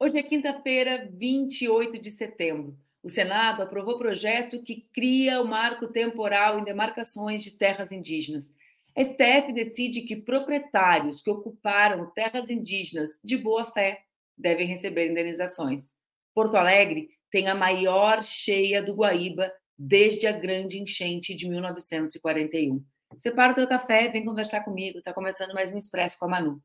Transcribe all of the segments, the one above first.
Hoje é quinta-feira, 28 de setembro. O Senado aprovou projeto que cria o marco temporal em demarcações de terras indígenas. A STF decide que proprietários que ocuparam terras indígenas de boa fé devem receber indenizações. Porto Alegre tem a maior cheia do Guaíba desde a grande enchente de 1941. Separa o teu café, vem conversar comigo. Está começando mais um Expresso com a Manu.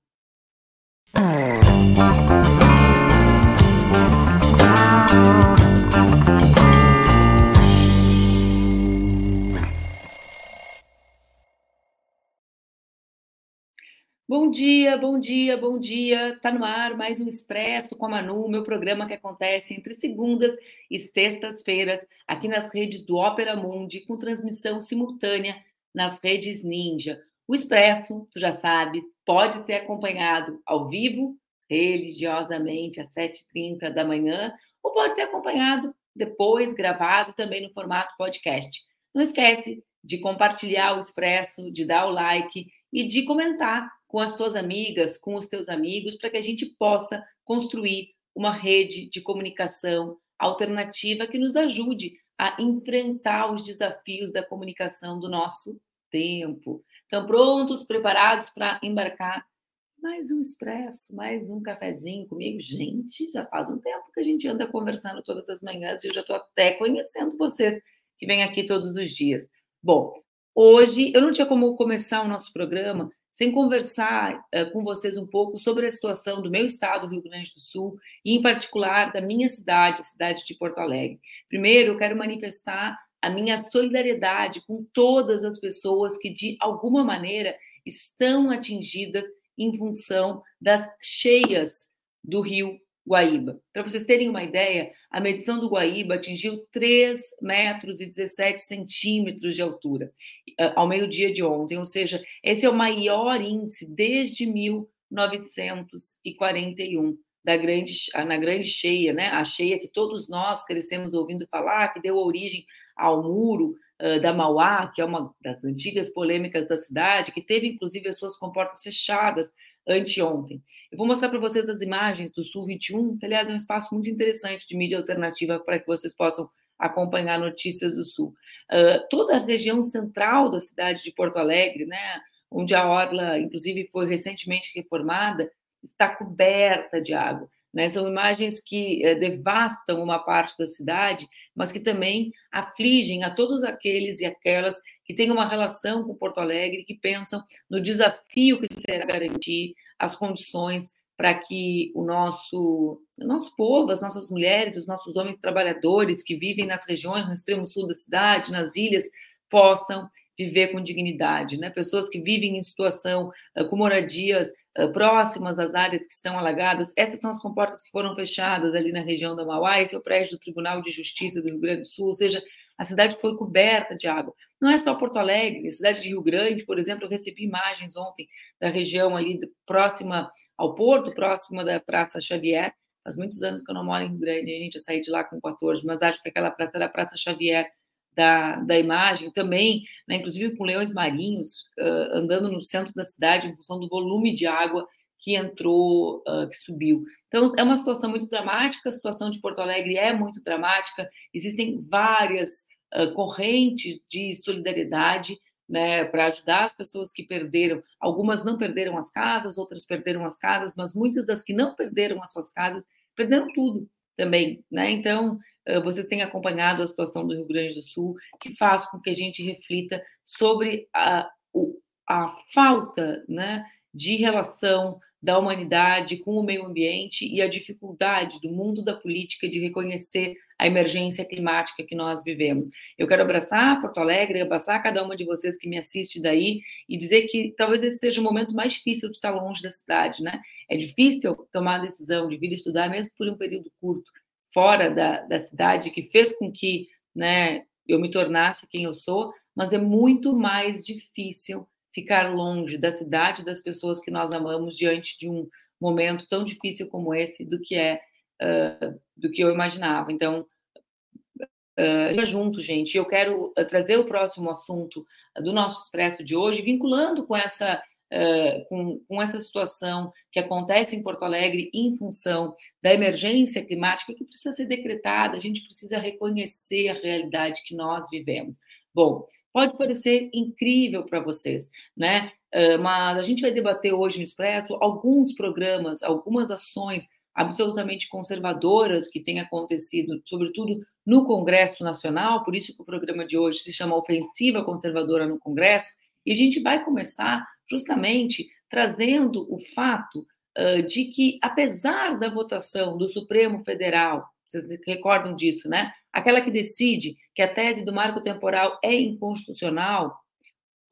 Bom dia, bom dia, bom dia. Tá no ar mais um Expresso com a Manu, meu programa que acontece entre segundas e sextas-feiras aqui nas redes do Ópera Mundi, com transmissão simultânea nas redes Ninja. O Expresso, tu já sabes, pode ser acompanhado ao vivo, religiosamente, às 7h30 da manhã, ou pode ser acompanhado depois, gravado também no formato podcast. Não esquece de compartilhar o Expresso, de dar o like e de comentar com as tuas amigas, com os teus amigos, para que a gente possa construir uma rede de comunicação alternativa que nos ajude a enfrentar os desafios da comunicação do nosso tempo. Estão prontos, preparados para embarcar mais um expresso, mais um cafezinho comigo? Gente, já faz um tempo que a gente anda conversando todas as manhãs e eu já estou até conhecendo vocês que vêm aqui todos os dias. Bom, hoje eu não tinha como começar o nosso programa sem conversar uh, com vocês um pouco sobre a situação do meu estado, Rio Grande do Sul, e em particular da minha cidade, a cidade de Porto Alegre. Primeiro, eu quero manifestar a minha solidariedade com todas as pessoas que, de alguma maneira, estão atingidas em função das cheias do rio Guaíba. Para vocês terem uma ideia, a medição do Guaíba atingiu 3 metros e 17 centímetros de altura ao meio-dia de ontem, ou seja, esse é o maior índice desde 1941 da grande, na grande cheia, né? A cheia que todos nós crescemos ouvindo falar, que deu origem ao muro uh, da Mauá, que é uma das antigas polêmicas da cidade, que teve inclusive as suas comportas fechadas anteontem. Eu vou mostrar para vocês as imagens do Sul 21, que, aliás, é um espaço muito interessante de mídia alternativa para que vocês possam acompanhar notícias do Sul. Uh, toda a região central da cidade de Porto Alegre, né, onde a orla, inclusive, foi recentemente reformada, está coberta de água. Né? São imagens que eh, devastam uma parte da cidade, mas que também afligem a todos aqueles e aquelas que têm uma relação com Porto Alegre, que pensam no desafio que será garantir as condições para que o nosso, o nosso povo, as nossas mulheres, os nossos homens trabalhadores que vivem nas regiões, no extremo sul da cidade, nas ilhas, possam viver com dignidade, né? Pessoas que vivem em situação uh, com moradias uh, próximas às áreas que estão alagadas. Essas são as comportas que foram fechadas ali na região da Mauá. Esse é o prédio do Tribunal de Justiça do Rio Grande do Sul, ou seja, a cidade foi coberta de água. Não é só Porto Alegre, a cidade de Rio Grande, por exemplo, eu recebi imagens ontem da região ali próxima ao porto, próxima da Praça Xavier. Faz muitos anos que eu não moro em Rio Grande, a gente, eu de lá com 14, mas acho que aquela praça era a Praça Xavier da, da imagem, também, né, inclusive com leões marinhos uh, andando no centro da cidade em função do volume de água que entrou, uh, que subiu. Então, é uma situação muito dramática, a situação de Porto Alegre é muito dramática, existem várias uh, correntes de solidariedade né, para ajudar as pessoas que perderam. Algumas não perderam as casas, outras perderam as casas, mas muitas das que não perderam as suas casas perderam tudo também. Né? Então, vocês têm acompanhado a situação do Rio Grande do Sul, que faz com que a gente reflita sobre a, a falta né, de relação da humanidade com o meio ambiente e a dificuldade do mundo da política de reconhecer a emergência climática que nós vivemos. Eu quero abraçar Porto Alegre, abraçar cada uma de vocês que me assiste daí e dizer que talvez esse seja o momento mais difícil de estar longe da cidade, né? É difícil tomar a decisão de vir estudar, mesmo por um período curto, fora da, da cidade, que fez com que né, eu me tornasse quem eu sou, mas é muito mais difícil ficar longe da cidade, das pessoas que nós amamos diante de um momento tão difícil como esse do que é uh, do que eu imaginava. Então, uh, junto, gente. Eu quero trazer o próximo assunto do nosso expresso de hoje, vinculando com essa uh, com, com essa situação que acontece em Porto Alegre em função da emergência climática que precisa ser decretada, a gente precisa reconhecer a realidade que nós vivemos. Bom, pode parecer incrível para vocês, né? Uh, mas a gente vai debater hoje no Expresso alguns programas, algumas ações absolutamente conservadoras que têm acontecido, sobretudo no Congresso Nacional, por isso que o programa de hoje se chama Ofensiva Conservadora no Congresso, e a gente vai começar justamente trazendo o fato uh, de que, apesar da votação do Supremo Federal, vocês recordam disso, né? Aquela que decide que a tese do marco temporal é inconstitucional,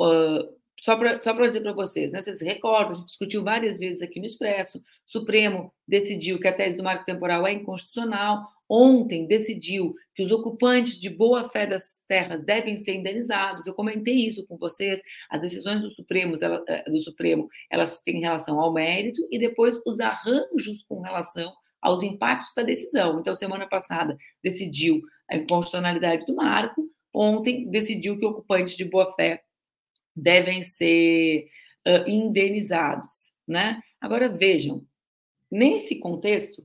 uh, só para só dizer para vocês, né? Vocês recordam, a gente discutiu várias vezes aqui no Expresso, o Supremo decidiu que a tese do marco temporal é inconstitucional, ontem decidiu que os ocupantes de boa fé das terras devem ser indenizados. Eu comentei isso com vocês. As decisões do Supremo, ela, eh, do Supremo, elas têm relação ao mérito e depois os arranjos com relação aos impactos da decisão. Então, semana passada decidiu a inconstitucionalidade do marco, ontem decidiu que ocupantes de boa fé devem ser uh, indenizados, né? Agora vejam, nesse contexto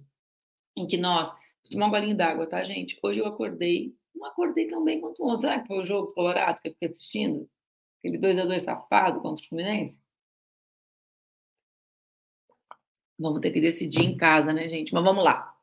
em que nós tomar um golinho d'água, tá, gente? Hoje eu acordei, não acordei tão bem quanto ontem. Será que foi o jogo do Colorado que eu fiquei assistindo? Aquele 2 a 2 safado contra o Fluminense? Vamos ter que decidir em casa, né, gente? Mas vamos lá.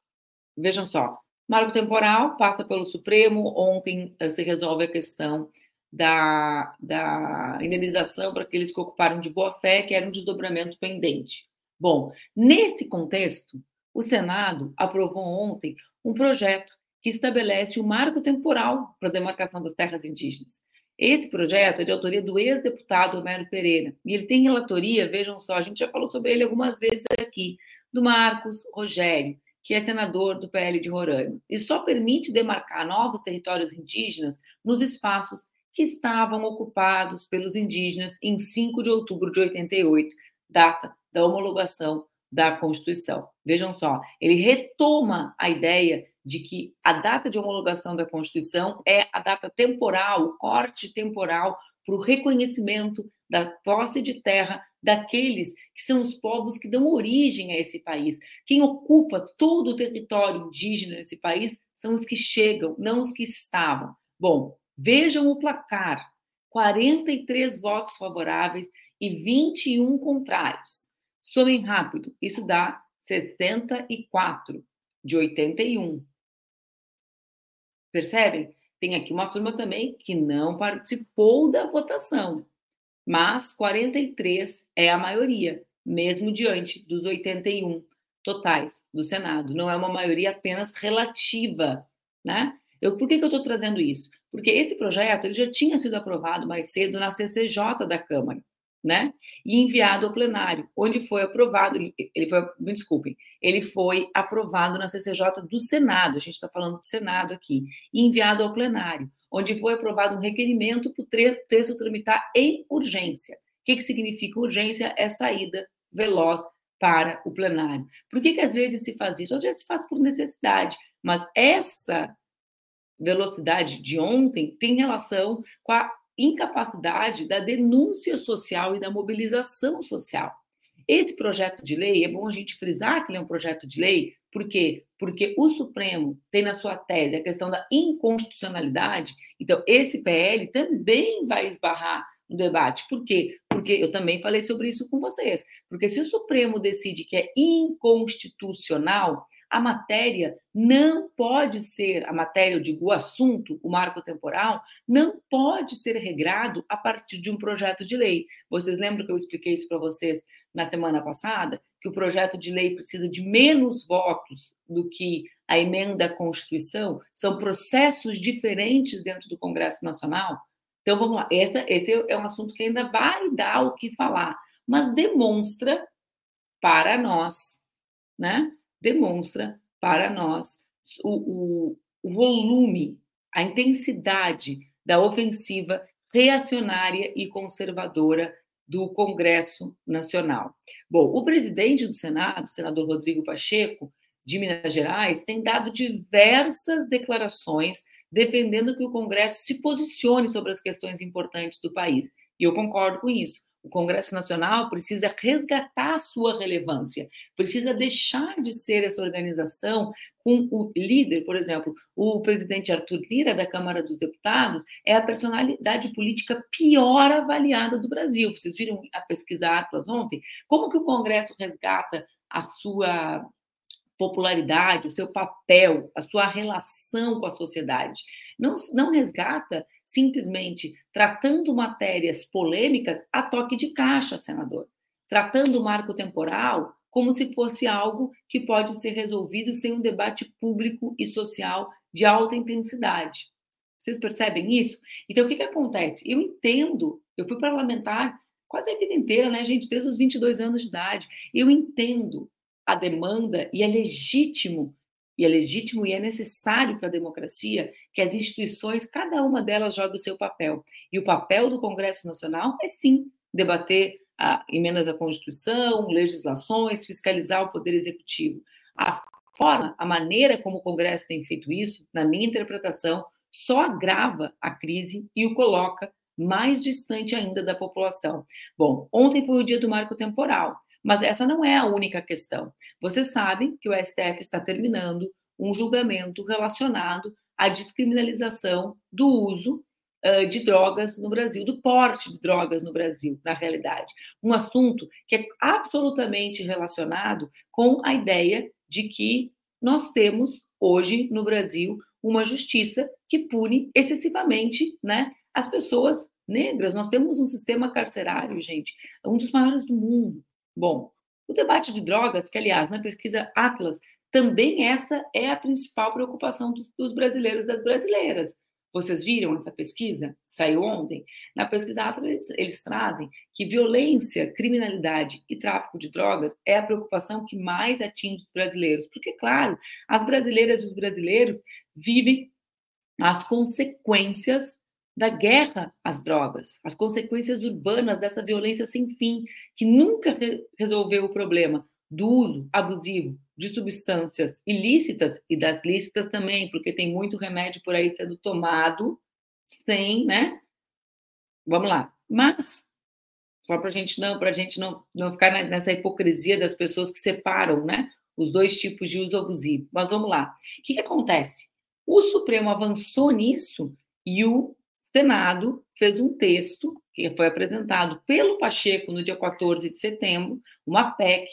Vejam só. Marco temporal passa pelo Supremo. Ontem eh, se resolve a questão da, da indenização para aqueles que ocuparam de boa fé, que era um desdobramento pendente. Bom, nesse contexto, o Senado aprovou ontem um projeto que estabelece o marco temporal para a demarcação das terras indígenas. Esse projeto é de autoria do ex-deputado Homero Pereira, e ele tem relatoria, vejam só, a gente já falou sobre ele algumas vezes aqui, do Marcos Rogério, que é senador do PL de Roraima, e só permite demarcar novos territórios indígenas nos espaços que estavam ocupados pelos indígenas em 5 de outubro de 88, data da homologação da Constituição. Vejam só, ele retoma a ideia de que a data de homologação da Constituição é a data temporal, o corte temporal para o reconhecimento da posse de terra daqueles que são os povos que dão origem a esse país. Quem ocupa todo o território indígena nesse país são os que chegam, não os que estavam. Bom, Vejam o placar: 43 votos favoráveis e 21 contrários. Somem rápido, isso dá 64 de 81. Percebem? Tem aqui uma turma também que não participou da votação, mas 43 é a maioria, mesmo diante dos 81 totais do Senado. Não é uma maioria apenas relativa, né? Eu, por que, que eu estou trazendo isso? Porque esse projeto ele já tinha sido aprovado mais cedo na CCJ da Câmara, né? E enviado ao plenário, onde foi aprovado, ele foi, me desculpem, ele foi aprovado na CCJ do Senado, a gente está falando do Senado aqui, e enviado ao plenário, onde foi aprovado um requerimento para o texto tramitar em urgência. O que, que significa urgência? É saída veloz para o plenário. Por que, que às vezes se faz isso? Às vezes se faz por necessidade, mas essa velocidade de ontem tem relação com a incapacidade da denúncia social e da mobilização social. Esse projeto de lei, é bom a gente frisar que ele é um projeto de lei, por quê? Porque o Supremo tem na sua tese a questão da inconstitucionalidade, então esse PL também vai esbarrar no debate. Por quê? Porque eu também falei sobre isso com vocês. Porque se o Supremo decide que é inconstitucional, a matéria não pode ser, a matéria, eu digo, o assunto, o marco temporal, não pode ser regrado a partir de um projeto de lei. Vocês lembram que eu expliquei isso para vocês na semana passada? Que o projeto de lei precisa de menos votos do que a emenda à Constituição? São processos diferentes dentro do Congresso Nacional? Então, vamos lá. Essa, esse é um assunto que ainda vai dar o que falar, mas demonstra para nós, né? Demonstra para nós o, o, o volume, a intensidade da ofensiva reacionária e conservadora do Congresso Nacional. Bom, o presidente do Senado, senador Rodrigo Pacheco, de Minas Gerais, tem dado diversas declarações defendendo que o Congresso se posicione sobre as questões importantes do país. E eu concordo com isso. O Congresso Nacional precisa resgatar a sua relevância, precisa deixar de ser essa organização com o líder, por exemplo, o presidente Arthur Lira, da Câmara dos Deputados, é a personalidade política pior avaliada do Brasil. Vocês viram a pesquisa Atlas ontem? Como que o Congresso resgata a sua popularidade, o seu papel, a sua relação com a sociedade? Não, não resgata simplesmente tratando matérias polêmicas a toque de caixa, senador. Tratando o marco temporal como se fosse algo que pode ser resolvido sem um debate público e social de alta intensidade. Vocês percebem isso? Então, o que, que acontece? Eu entendo, eu fui parlamentar quase a vida inteira, né, gente, desde os 22 anos de idade. Eu entendo a demanda e é legítimo e é legítimo e é necessário para a democracia que as instituições, cada uma delas, jogue o seu papel. E o papel do Congresso Nacional é, sim, debater a, emendas à Constituição, legislações, fiscalizar o Poder Executivo. A forma, a maneira como o Congresso tem feito isso, na minha interpretação, só agrava a crise e o coloca mais distante ainda da população. Bom, ontem foi o dia do marco temporal. Mas essa não é a única questão. Vocês sabem que o STF está terminando um julgamento relacionado à descriminalização do uso uh, de drogas no Brasil, do porte de drogas no Brasil, na realidade. Um assunto que é absolutamente relacionado com a ideia de que nós temos hoje no Brasil uma justiça que pune excessivamente né, as pessoas negras. Nós temos um sistema carcerário, gente, um dos maiores do mundo. Bom, o debate de drogas, que aliás, na pesquisa Atlas, também essa é a principal preocupação dos, brasileiros e das brasileiras. Vocês viram essa pesquisa? Saiu ontem. Na pesquisa Atlas, eles, eles trazem que violência, criminalidade e tráfico de drogas é a preocupação que mais atinge os brasileiros. Porque, claro, as brasileiras e os brasileiros vivem as consequências da guerra às drogas, as consequências urbanas dessa violência sem fim, que nunca re resolveu o problema do uso abusivo de substâncias ilícitas e das lícitas também, porque tem muito remédio por aí sendo tomado sem, né? Vamos lá. Mas só para a gente não, para gente não, não ficar nessa hipocrisia das pessoas que separam, né? Os dois tipos de uso abusivo. Mas vamos lá. O que, que acontece? O Supremo avançou nisso e o Senado fez um texto que foi apresentado pelo Pacheco no dia 14 de setembro, uma PEC,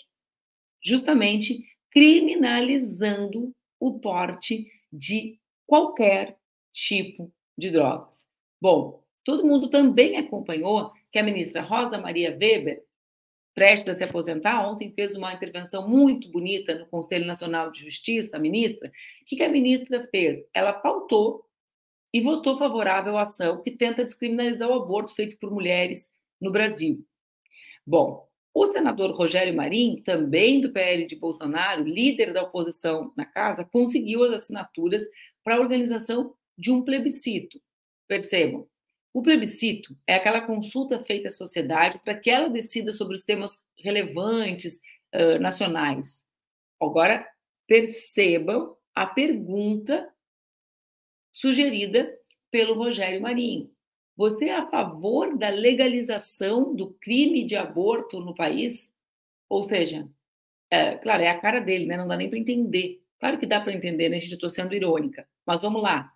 justamente criminalizando o porte de qualquer tipo de drogas. Bom, todo mundo também acompanhou que a ministra Rosa Maria Weber, prestes a se aposentar, ontem fez uma intervenção muito bonita no Conselho Nacional de Justiça, a ministra. O que a ministra fez? Ela pautou e votou favorável à ação que tenta descriminalizar o aborto feito por mulheres no Brasil. Bom, o senador Rogério Marim, também do PL de Bolsonaro, líder da oposição na casa, conseguiu as assinaturas para a organização de um plebiscito. Percebam, o plebiscito é aquela consulta feita à sociedade para que ela decida sobre os temas relevantes uh, nacionais. Agora, percebam a pergunta sugerida pelo Rogério Marinho. Você é a favor da legalização do crime de aborto no país? Ou seja, é, claro, é a cara dele, né? Não dá nem para entender. Claro que dá para entender, né? Gente, eu estou sendo irônica. Mas vamos lá.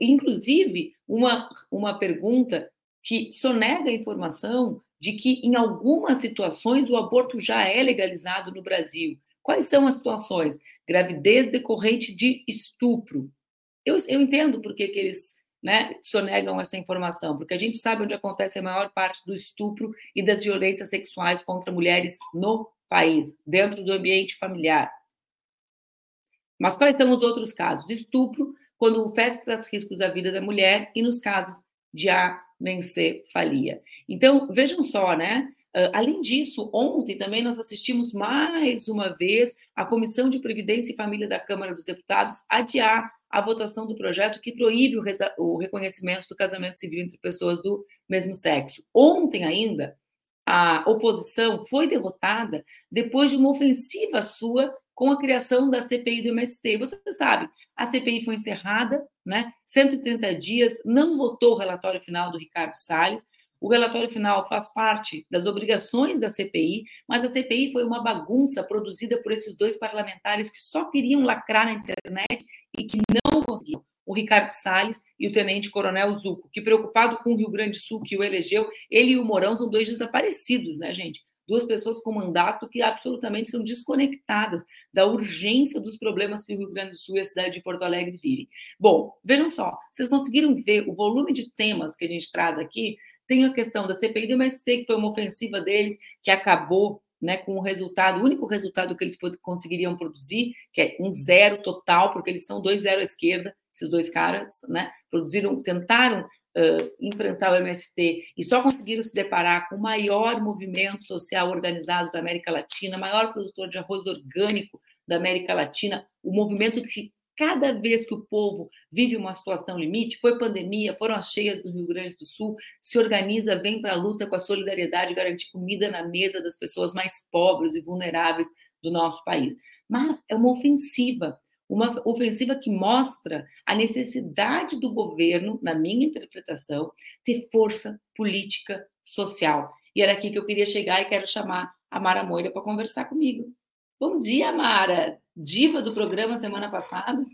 Inclusive, uma, uma pergunta que sonega a informação de que, em algumas situações, o aborto já é legalizado no Brasil. Quais são as situações? Gravidez decorrente de estupro, eu, eu entendo por que, que eles né, sonegam essa informação, porque a gente sabe onde acontece a maior parte do estupro e das violências sexuais contra mulheres no país, dentro do ambiente familiar. Mas quais são os outros casos? De estupro, quando o feto traz riscos à vida da mulher, e nos casos de anencefalia. Então, vejam só, né? Uh, além disso, ontem também nós assistimos mais uma vez a Comissão de Previdência e Família da Câmara dos Deputados adiar a votação do projeto que proíbe o, o reconhecimento do casamento civil entre pessoas do mesmo sexo. Ontem ainda, a oposição foi derrotada depois de uma ofensiva sua com a criação da CPI do MST. Você sabe, a CPI foi encerrada, né? 130 dias, não votou o relatório final do Ricardo Salles. O relatório final faz parte das obrigações da CPI, mas a CPI foi uma bagunça produzida por esses dois parlamentares que só queriam lacrar na internet e que não conseguiam. O Ricardo Salles e o Tenente Coronel Zuco, que preocupado com o Rio Grande do Sul, que o elegeu, ele e o Mourão são dois desaparecidos, né, gente? duas pessoas com mandato que absolutamente são desconectadas da urgência dos problemas que o Rio Grande do Sul e a cidade de Porto Alegre vivem. Bom, vejam só, vocês conseguiram ver o volume de temas que a gente traz aqui? Tem a questão da CPI do MST, que foi uma ofensiva deles, que acabou né, com o resultado, o único resultado que eles conseguiriam produzir, que é um zero total, porque eles são dois zero à esquerda, esses dois caras, né, produziram, tentaram uh, enfrentar o MST e só conseguiram se deparar com o maior movimento social organizado da América Latina, maior produtor de arroz orgânico da América Latina, o movimento que cada vez que o povo vive uma situação limite, foi pandemia, foram as cheias do Rio Grande do Sul, se organiza, vem para a luta com a solidariedade, garantir comida na mesa das pessoas mais pobres e vulneráveis do nosso país. Mas é uma ofensiva uma ofensiva que mostra a necessidade do governo, na minha interpretação, ter força política social. E era aqui que eu queria chegar e quero chamar a Mara Moira para conversar comigo. Bom dia, Mara, diva do programa semana passada.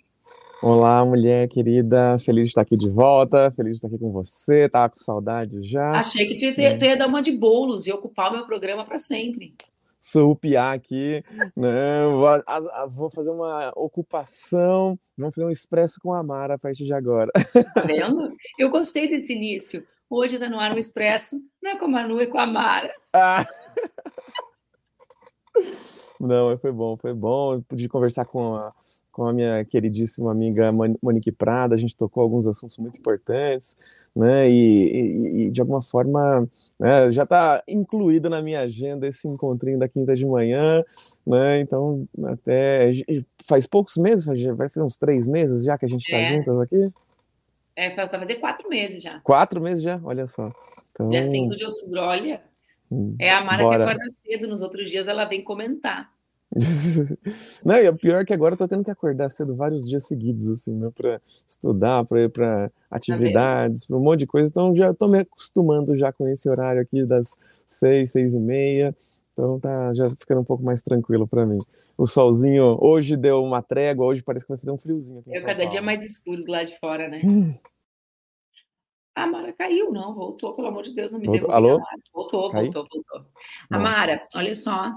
Olá, mulher querida, feliz de estar aqui de volta, feliz de estar aqui com você, tava com saudade já. Achei que tu ia, é. tu ia dar uma de bolos e ocupar o meu programa para sempre surrupiar aqui, né? Vou, vou, fazer uma ocupação, vamos fazer um expresso com a Mara a partir de agora. Tá vendo? Eu gostei desse início. Hoje está no ar um expresso, não é com a Manu, é com a Mara. Ah. Não, foi bom, foi bom. pude conversar com a, com a minha queridíssima amiga Monique Prada, a gente tocou alguns assuntos muito importantes, né, e, e, e de alguma forma né, já está incluído na minha agenda esse encontrinho da quinta de manhã, né, então até faz poucos meses, vai fazer uns três meses já que a gente está é. juntas aqui? É, vai fazer quatro meses já. Quatro meses já? Olha só. Então... Dia 5 de outubro, olha. Hum, é a Mara bora. que acorda cedo, nos outros dias ela vem comentar. Não, e o pior é que agora eu tô tendo que acordar cedo vários dias seguidos, assim, né, para estudar, para ir para atividades, tá para um monte de coisa. Então já tô me acostumando já com esse horário aqui das seis, seis e meia. Então tá já ficando um pouco mais tranquilo para mim. O solzinho hoje deu uma trégua, hoje parece que vai fazer um friozinho aqui. É cada Paulo. dia mais escuro lá de fora, né? A Mara caiu, não, voltou, pelo amor de Deus, não me voltou. Alô? Voltou, voltou, voltou. Amara, olha só,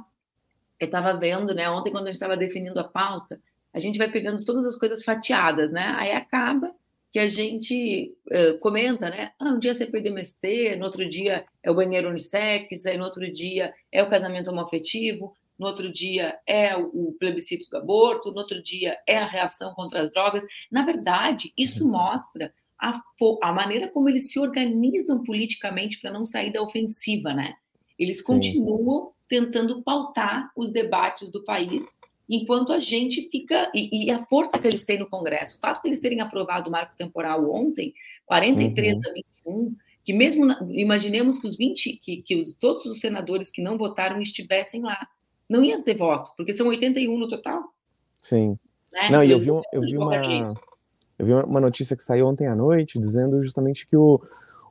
eu estava vendo, né, ontem quando a gente estava definindo a pauta, a gente vai pegando todas as coisas fatiadas, né? Aí acaba que a gente uh, comenta, né? Ah, um dia CPI do MST, no outro dia é o banheiro unissex, aí no outro dia é o casamento homoafetivo, no outro dia é o plebiscito do aborto, no outro dia é a reação contra as drogas. Na verdade, isso uhum. mostra a, a maneira como eles se organizam politicamente para não sair da ofensiva, né? Eles Sim. continuam tentando pautar os debates do país, enquanto a gente fica. E, e, a força que eles têm no Congresso, o fato de eles terem aprovado o marco temporal ontem, 43 uhum. a 21, que mesmo imaginemos que os 20, que, que os, todos os senadores que não votaram estivessem lá, não ia ter voto, porque são 81 no total. Sim. Né? Não, e eu vi, um, eu vi uma. Eu vi uma notícia que saiu ontem à noite dizendo justamente que o,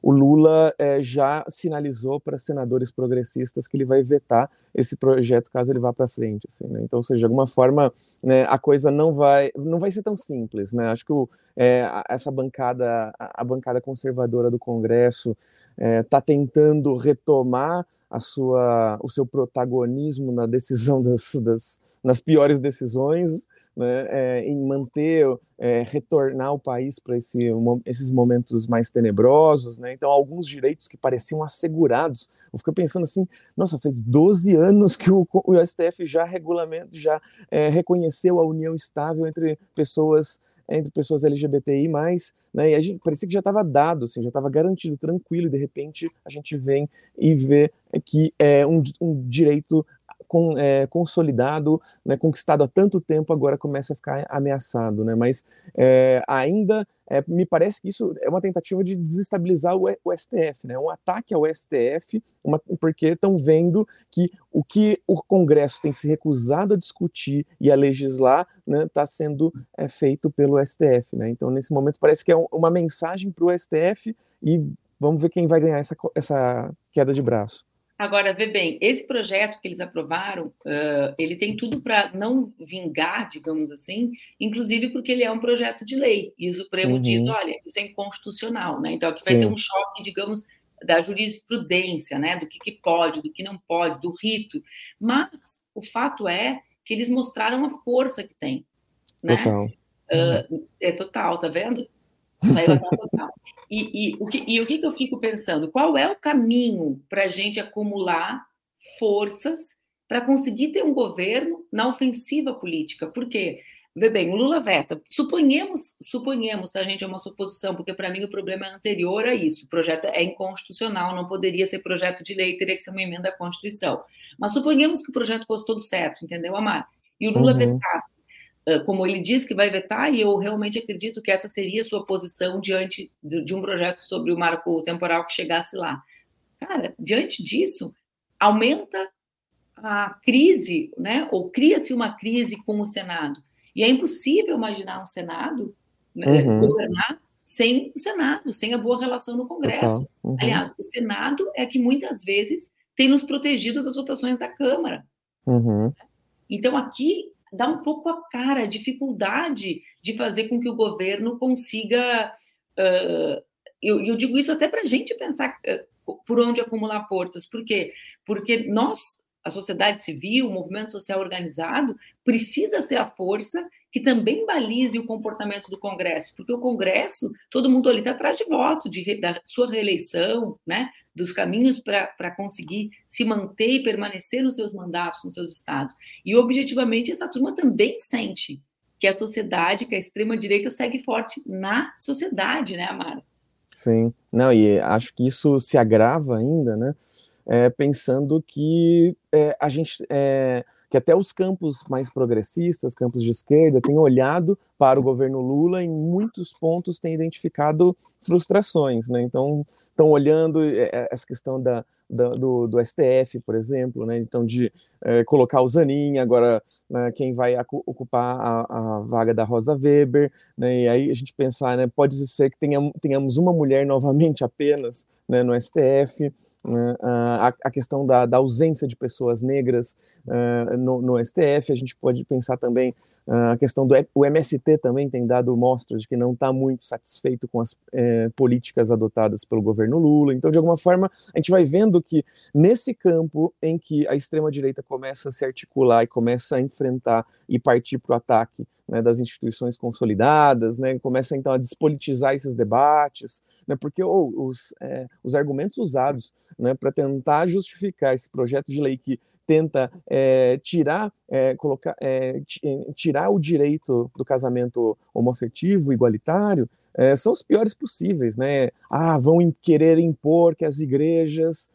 o Lula é, já sinalizou para senadores progressistas que ele vai vetar esse projeto caso ele vá para frente, assim, né? Então, ou seja, de alguma forma, né, a coisa não vai não vai ser tão simples, né? Acho que o, é, essa bancada, a, bancada conservadora do Congresso está é, tentando retomar a sua, o seu protagonismo na decisão das, das nas piores decisões, né, é, em manter, é, retornar o país para esse, esses momentos mais tenebrosos, né? Então, alguns direitos que pareciam assegurados. Eu fico pensando assim, nossa, faz 12 anos que o, o STF já regulamento, já é, reconheceu a união estável entre pessoas entre pessoas LGBTI+, né, e a gente parecia que já estava dado, assim, já estava garantido, tranquilo, e de repente a gente vem e vê que é um, um direito com, é, consolidado, né, conquistado há tanto tempo, agora começa a ficar ameaçado, né? Mas é, ainda é, me parece que isso é uma tentativa de desestabilizar o, o STF, né? Um ataque ao STF, uma, porque estão vendo que o que o Congresso tem se recusado a discutir e a legislar está né, tá sendo é, feito pelo STF, né? Então nesse momento parece que é uma mensagem para o STF e vamos ver quem vai ganhar essa, essa queda de braço. Agora, vê bem, esse projeto que eles aprovaram, uh, ele tem tudo para não vingar, digamos assim, inclusive porque ele é um projeto de lei, e o Supremo uhum. diz, olha, isso é inconstitucional, né? Então aqui vai Sim. ter um choque, digamos, da jurisprudência, né? Do que, que pode, do que não pode, do rito. Mas o fato é que eles mostraram a força que tem, né? Total. Uh, é total, tá vendo? Saiu até total. E, e, o que, e o que eu fico pensando? Qual é o caminho para a gente acumular forças para conseguir ter um governo na ofensiva política? Por quê? Vê bem, o Lula veta. Suponhamos, suponhamos, tá, gente? É uma suposição, porque para mim o problema é anterior a isso. O projeto é inconstitucional, não poderia ser projeto de lei, teria que ser uma emenda à Constituição. Mas suponhamos que o projeto fosse todo certo, entendeu, Amar? E o Lula uhum. vetasse como ele diz que vai vetar, e eu realmente acredito que essa seria a sua posição diante de um projeto sobre o marco temporal que chegasse lá. Cara, diante disso, aumenta a crise, né? ou cria-se uma crise com o Senado. E é impossível imaginar um Senado né, uhum. governar sem o Senado, sem a boa relação no Congresso. Uhum. Aliás, o Senado é que muitas vezes tem nos protegido das votações da Câmara. Uhum. Então, aqui dá um pouco a cara, a dificuldade de fazer com que o governo consiga. Uh, eu, eu, digo isso até para a gente pensar por onde acumular forças. Por quê? Porque nós, a sociedade civil, o movimento social organizado, precisa ser a força que também balize o comportamento do Congresso, porque o Congresso, todo mundo ali está atrás de voto, de, da sua reeleição, né, dos caminhos para conseguir se manter e permanecer nos seus mandatos, nos seus estados. E objetivamente essa turma também sente que a sociedade, que a extrema-direita segue forte na sociedade, né, Amara? Sim, não, e acho que isso se agrava ainda, né, é, pensando que é, a gente... É, que até os campos mais progressistas, campos de esquerda, têm olhado para o governo Lula em muitos pontos têm identificado frustrações, né? Então, estão olhando é, é, essa questão da, da do, do, STF, por exemplo, né? Então, de é, colocar o Zanin, agora né, quem vai ocupar a, a, vaga da Rosa Weber, né? E aí a gente pensar, né? Pode ser que tenhamos, tenhamos uma mulher novamente apenas né, no STF. Né, a, questão da, da, ausência de pessoas negras uh, no, no, STF, a gente pode pensar também a questão do o MST também tem dado mostras de que não está muito satisfeito com as uh, políticas adotadas pelo governo Lula. Então, de alguma forma, a gente vai vendo que nesse campo em que a extrema direita começa a se articular e começa a enfrentar e partir para o ataque né, das instituições consolidadas, né, começa então a despolitizar esses debates, né, porque oh, os, é, os argumentos usados né, para tentar justificar esse projeto de lei que tenta é, tirar, é, colocar, é, tirar o direito do casamento homoafetivo igualitário são os piores possíveis, né? Ah, vão querer impor que as igrejas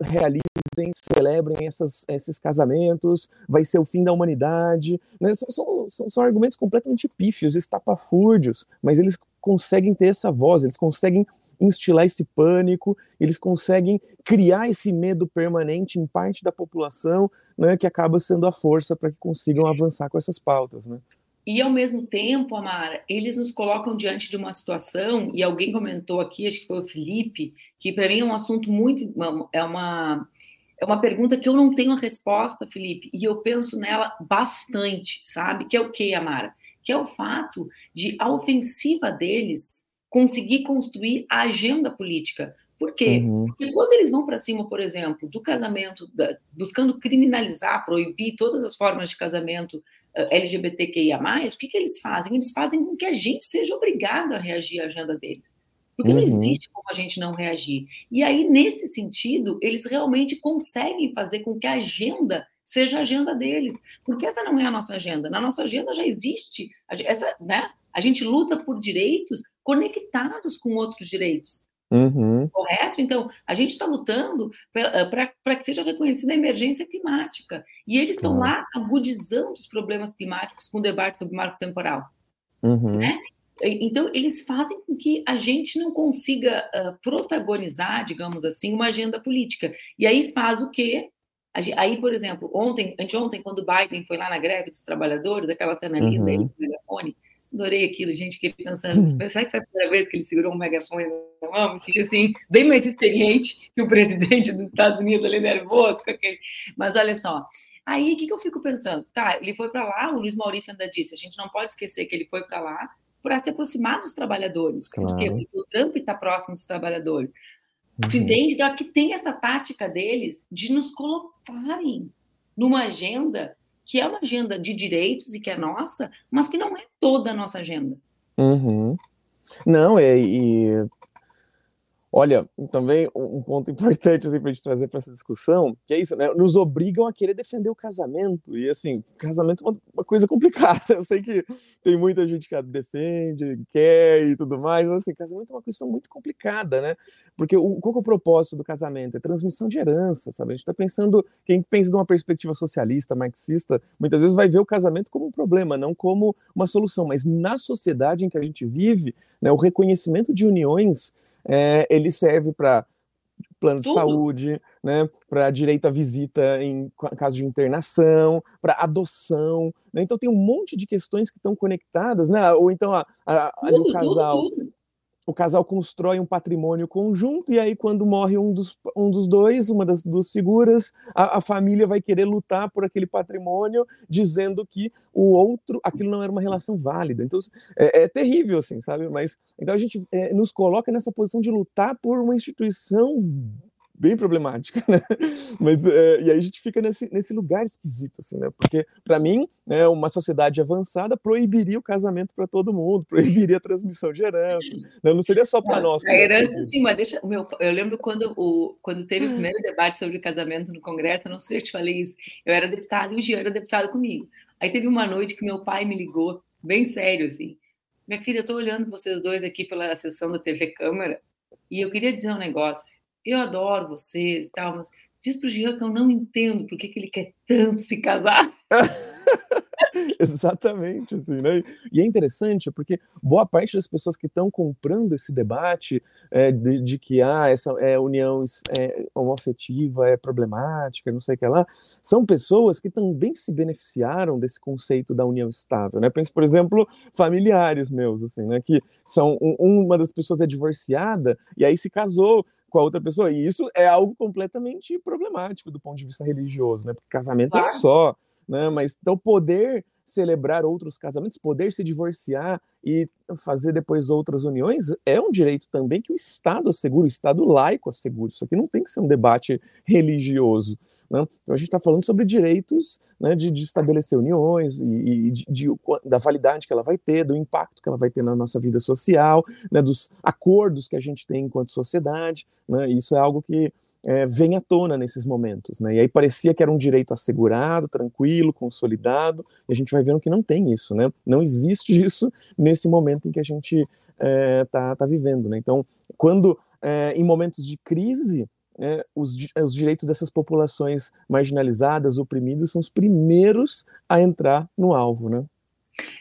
realizem, celebrem essas, esses casamentos, vai ser o fim da humanidade. Né? São, são, são, argumentos completamente pífios, estapafúrdios, mas eles conseguem ter essa voz, eles conseguem instilar esse pânico, eles conseguem criar esse medo permanente em parte da população, né, que acaba sendo a força para que consigam avançar com essas pautas, né? E ao mesmo tempo, Amara, eles nos colocam diante de uma situação, e alguém comentou aqui, acho que foi o Felipe, que para mim é um assunto muito. É uma, é uma pergunta que eu não tenho a resposta, Felipe, e eu penso nela bastante, sabe? Que é o que, Amara? Que é o fato de a ofensiva deles conseguir construir a agenda política. Por quê? Uhum. Porque quando eles vão para cima, por exemplo, do casamento, da, buscando criminalizar, proibir todas as formas de casamento uh, eh, LGBTQIA, o que, que eles fazem? Eles fazem com que a gente seja obrigado a reagir à agenda deles. Porque uhum. não existe como a gente não reagir. E aí, nesse sentido, eles realmente conseguem fazer com que a agenda seja a agenda deles. Porque essa não é a nossa agenda. Na nossa agenda já existe. Essa, né? A gente luta por direitos conectados com outros direitos. Uhum. Correto? Então, a gente está lutando para eh, que seja reconhecida a emergência climática. E eles estão lá agudizando os problemas climáticos com o debate sobre marco temporal. Uhum. Né? Então, eles fazem com que a gente não consiga uh, protagonizar, digamos assim, uma agenda política. E aí faz o quê? Aí, por exemplo, ontem, anteontem, quando Biden foi lá na greve dos trabalhadores, aquela cena linda uhum. aí no telefone, Adorei aquilo, gente. Fiquei pensando, será que foi a primeira vez que ele segurou um megafone na mão? Me senti assim, bem mais experiente que o presidente dos Estados Unidos ali nervoso. Aquele... Mas olha só, aí o que, que eu fico pensando? Tá, ele foi para lá, o Luiz Maurício ainda disse, a gente não pode esquecer que ele foi para lá para se aproximar dos trabalhadores. Claro. Porque o Trump está próximo dos trabalhadores. Uhum. Tu entende? Então, aqui tem essa tática deles de nos colocarem numa agenda que é uma agenda de direitos e que é nossa, mas que não é toda a nossa agenda. Uhum. Não, é, e Olha, também um ponto importante assim, para a gente trazer para essa discussão, que é isso, né? Nos obrigam a querer defender o casamento. E assim, casamento é uma, uma, coisa complicada. Eu sei que tem muita gente que defende, quer e tudo mais, mas assim, casamento é uma questão muito complicada, né? Porque o, qual é o propósito do casamento? É transmissão de herança, sabe? A gente está pensando, quem pensa de uma perspectiva socialista, marxista, muitas vezes vai ver o casamento como um problema, não como uma solução. Mas na sociedade em que a gente vive, né, o reconhecimento de uniões é, ele serve para plano Tudo. de saúde, né, para direito à visita em caso de internação, para adoção, né? Então tem um monte de questões que estão conectadas, né? Ou então a, a, ali o casal, o casal constrói um patrimônio conjunto, e aí, quando morre um dos, um dos dois, uma das duas figuras, a, a, família vai querer lutar por aquele patrimônio, dizendo que o outro, aquilo não era uma relação válida. Então, é, é terrível, assim, sabe? Mas então a gente é, nos coloca nessa posição de lutar por uma instituição bem problemática, né? Mas é, e aí a gente fica nesse, nesse lugar esquisito, assim, né? Porque para mim, né, uma sociedade avançada proibiria o casamento para todo mundo, proibiria a transmissão de herança, né? não seria só para nós. A herança, sim, mas deixa, meu, eu lembro quando o quando teve o primeiro debate sobre o casamento no Congresso, eu não sei se eu te falei isso, eu era deputado e o Jean era deputado comigo. Aí teve uma noite que meu pai me ligou, bem sério, assim, minha filha, eu estou olhando vocês dois aqui pela sessão da TV Câmara e eu queria dizer um negócio eu adoro vocês e tal, mas diz para o Jean que eu não entendo por que, que ele quer tanto se casar. Exatamente, assim, né? E é interessante porque boa parte das pessoas que estão comprando esse debate é, de, de, que ah, essa é, união é, homoafetiva é problemática, não sei o que lá, são pessoas que também se beneficiaram desse conceito da união estável, né? Penso, por exemplo, familiares meus, assim, né? Que são um, uma das pessoas é divorciada e aí se casou com a outra pessoa. E isso é algo completamente problemático do ponto de vista religioso, né? Porque casamento claro. é um só, né? Mas então poder celebrar outros casamentos, poder se divorciar e fazer depois outras uniões é um direito também que o Estado assegura, o Estado laico assegura. Isso aqui não tem que ser um debate religioso. Né? Então a gente está falando sobre direitos né, de, de, estabelecer uniões e, e de, de, da validade que ela vai ter, do impacto que ela vai ter na nossa vida social, né, dos acordos que a gente tem enquanto sociedade. Né? Isso é algo que é, vem à tona nesses momentos. Né? E aí parecia que era um direito assegurado, tranquilo, consolidado, e a gente vai vendo que não tem isso, né? não existe isso nesse momento em que a gente está é, tá, tá vivendo. Né? Então, quando é, em momentos de crise, é, os, os, direitos dessas populações marginalizadas, oprimidas, são os primeiros a entrar no alvo, né?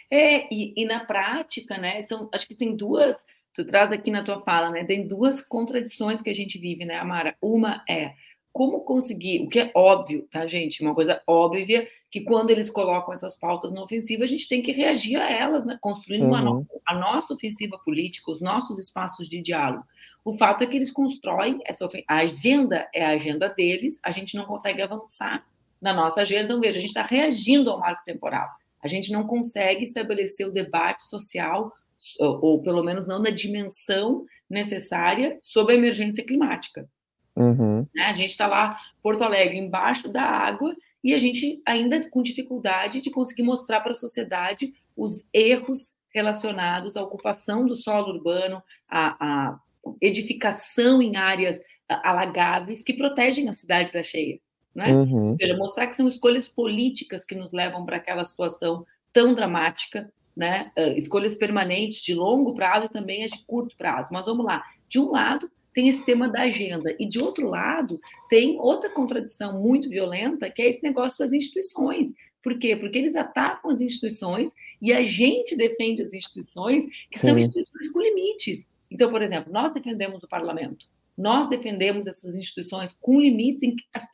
É, e, e na prática, né, são, acho que tem duas tu traz aqui na tua fala, né? Tem duas contradições que a gente vive, né, Amara? Uma é como conseguir, o que é óbvio, tá, gente? Uma coisa óbvia, que quando eles colocam essas pautas na ofensiva, a gente tem que reagir a elas, né? Construindo uhum. a nossa ofensiva política, os nossos espaços de diálogo. O fato é que eles constroem essa a agenda é a agenda deles, a gente não consegue avançar na nossa agenda. Então, veja, a gente está reagindo ao marco temporal. A gente não consegue estabelecer o debate social ou pelo menos não na dimensão necessária sobre a emergência climática. Uhum. Né? A gente está lá, Porto Alegre, embaixo da água, e a gente ainda com dificuldade de conseguir mostrar para a sociedade os erros relacionados à ocupação do solo urbano, à, à edificação em áreas alagáveis que protegem a cidade da cheia. Né? Uhum. Ou seja, mostrar que são escolhas políticas que nos levam para aquela situação tão dramática né, escolhas permanentes de longo prazo e também as de curto prazo. Mas vamos lá, de um lado tem esse tema da agenda e de outro lado tem outra contradição muito violenta que é esse negócio das instituições. Por quê? Porque eles atacam as instituições e a gente defende as instituições que Sim. são instituições com limites. Então, por exemplo, nós defendemos o parlamento, nós defendemos essas instituições com limites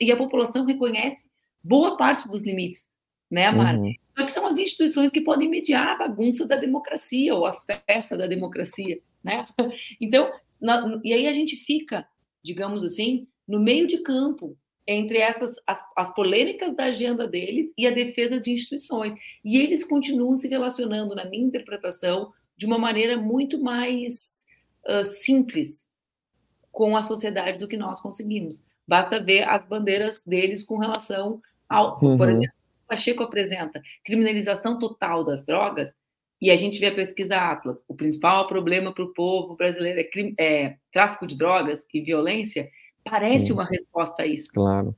e a população reconhece boa parte dos limites, né, Amara? Uhum. Só que são as instituições que podem mediar a bagunça da democracia ou a festa da democracia, né? Então, na, e aí a gente fica, digamos assim, no meio de campo entre essas as, as, polêmicas da agenda deles e a defesa de instituições. E eles continuam se relacionando, na minha interpretação, de uma maneira muito mais uh, simples com a sociedade do que nós conseguimos. Basta ver as bandeiras deles com relação ao, uhum. por exemplo, Pacheco apresenta criminalização total das drogas e a gente vê a pesquisa Atlas. O principal problema para o povo brasileiro é, crime, é, tráfico de drogas e violência. Parece Sim. uma resposta a isso. Claro.